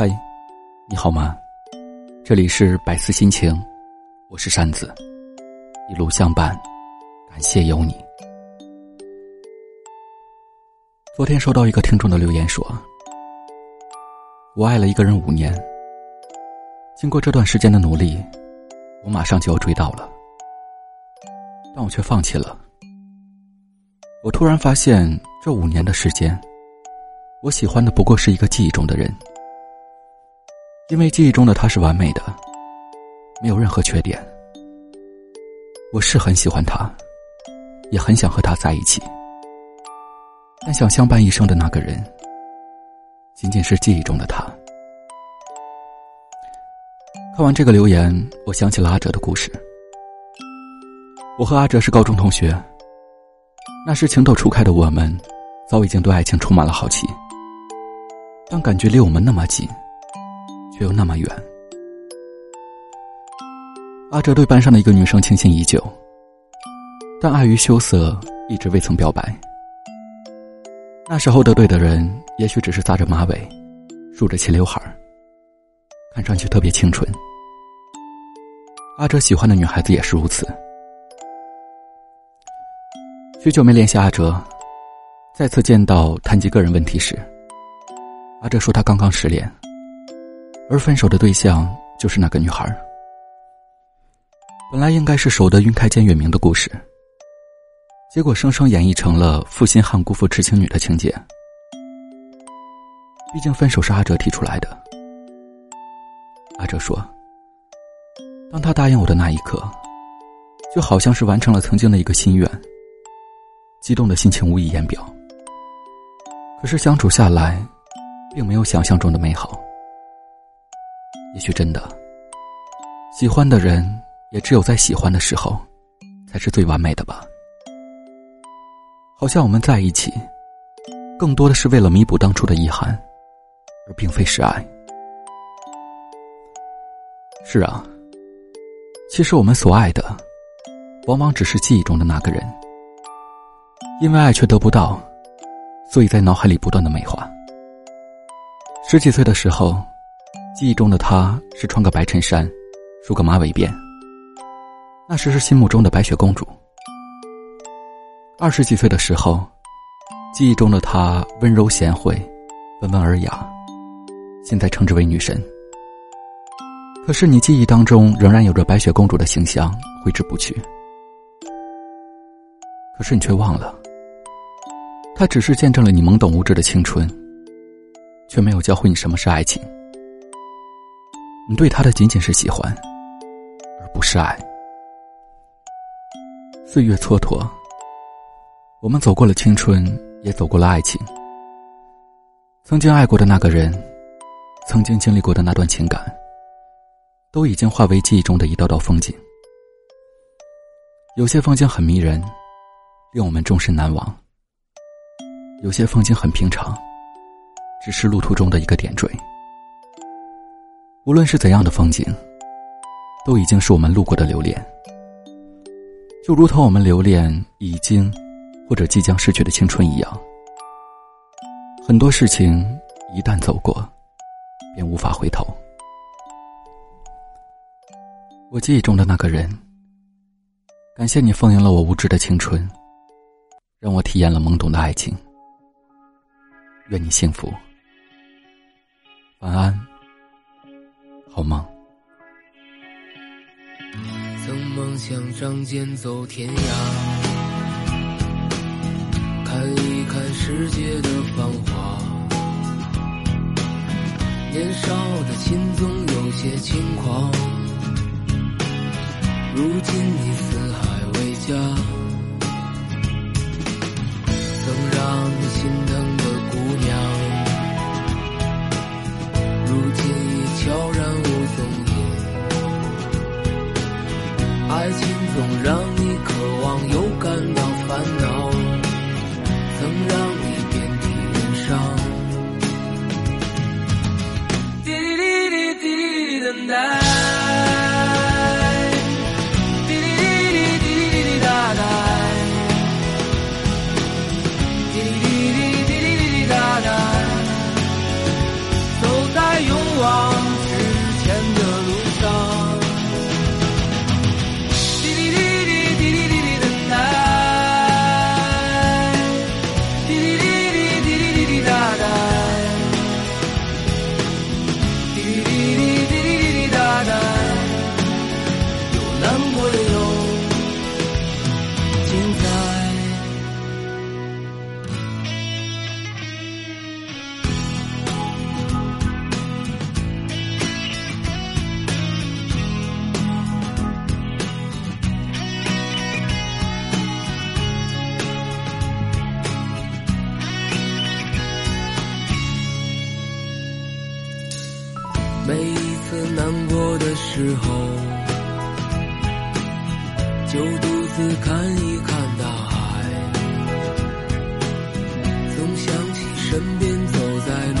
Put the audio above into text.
嗨，你好吗？这里是百思心情，我是扇子，一路相伴，感谢有你。昨天收到一个听众的留言说：“我爱了一个人五年，经过这段时间的努力，我马上就要追到了，但我却放弃了。我突然发现，这五年的时间，我喜欢的不过是一个记忆中的人。”因为记忆中的他是完美的，没有任何缺点。我是很喜欢他，也很想和他在一起，但想相伴一生的那个人，仅仅是记忆中的他。看完这个留言，我想起了阿哲的故事。我和阿哲是高中同学，那时情窦初开的我们，早已经对爱情充满了好奇，但感觉离我们那么近。却又那么远。阿哲对班上的一个女生倾心已久，但碍于羞涩，一直未曾表白。那时候的对的人，也许只是扎着马尾，梳着齐刘海，看上去特别清纯。阿哲喜欢的女孩子也是如此。许久没联系阿哲，再次见到谈及个人问题时，阿哲说他刚刚失恋。而分手的对象就是那个女孩。本来应该是守得云开见月明的故事，结果生生演绎成了负心汉辜负痴情女的情节。毕竟分手是阿哲提出来的。阿哲说：“当他答应我的那一刻，就好像是完成了曾经的一个心愿，激动的心情无以言表。可是相处下来，并没有想象中的美好。”也许真的，喜欢的人也只有在喜欢的时候，才是最完美的吧。好像我们在一起，更多的是为了弥补当初的遗憾，而并非是爱。是啊，其实我们所爱的，往往只是记忆中的那个人。因为爱却得不到，所以在脑海里不断的美化。十几岁的时候。记忆中的她是穿个白衬衫，梳个马尾辫。那时是心目中的白雪公主。二十几岁的时候，记忆中的她温柔贤惠，温文尔雅，现在称之为女神。可是你记忆当中仍然有着白雪公主的形象，挥之不去。可是你却忘了，她只是见证了你懵懂无知的青春，却没有教会你什么是爱情。你对他的仅仅是喜欢，而不是爱。岁月蹉跎，我们走过了青春，也走过了爱情。曾经爱过的那个人，曾经经历过的那段情感，都已经化为记忆中的一道道风景。有些风景很迷人，令我们终身难忘；有些风景很平常，只是路途中的一个点缀。无论是怎样的风景，都已经是我们路过的留恋。就如同我们留恋已经或者即将逝去的青春一样，很多事情一旦走过，便无法回头。我记忆中的那个人，感谢你丰盈了我无知的青春，让我体验了懵懂的爱情。愿你幸福，晚安。好梦。曾梦想仗剑走天涯，看一看世界的繁华。年少的心总有些轻狂，如今你四海为家。曾让你心难过的时候，就独自看一看大海。总想起身边走在路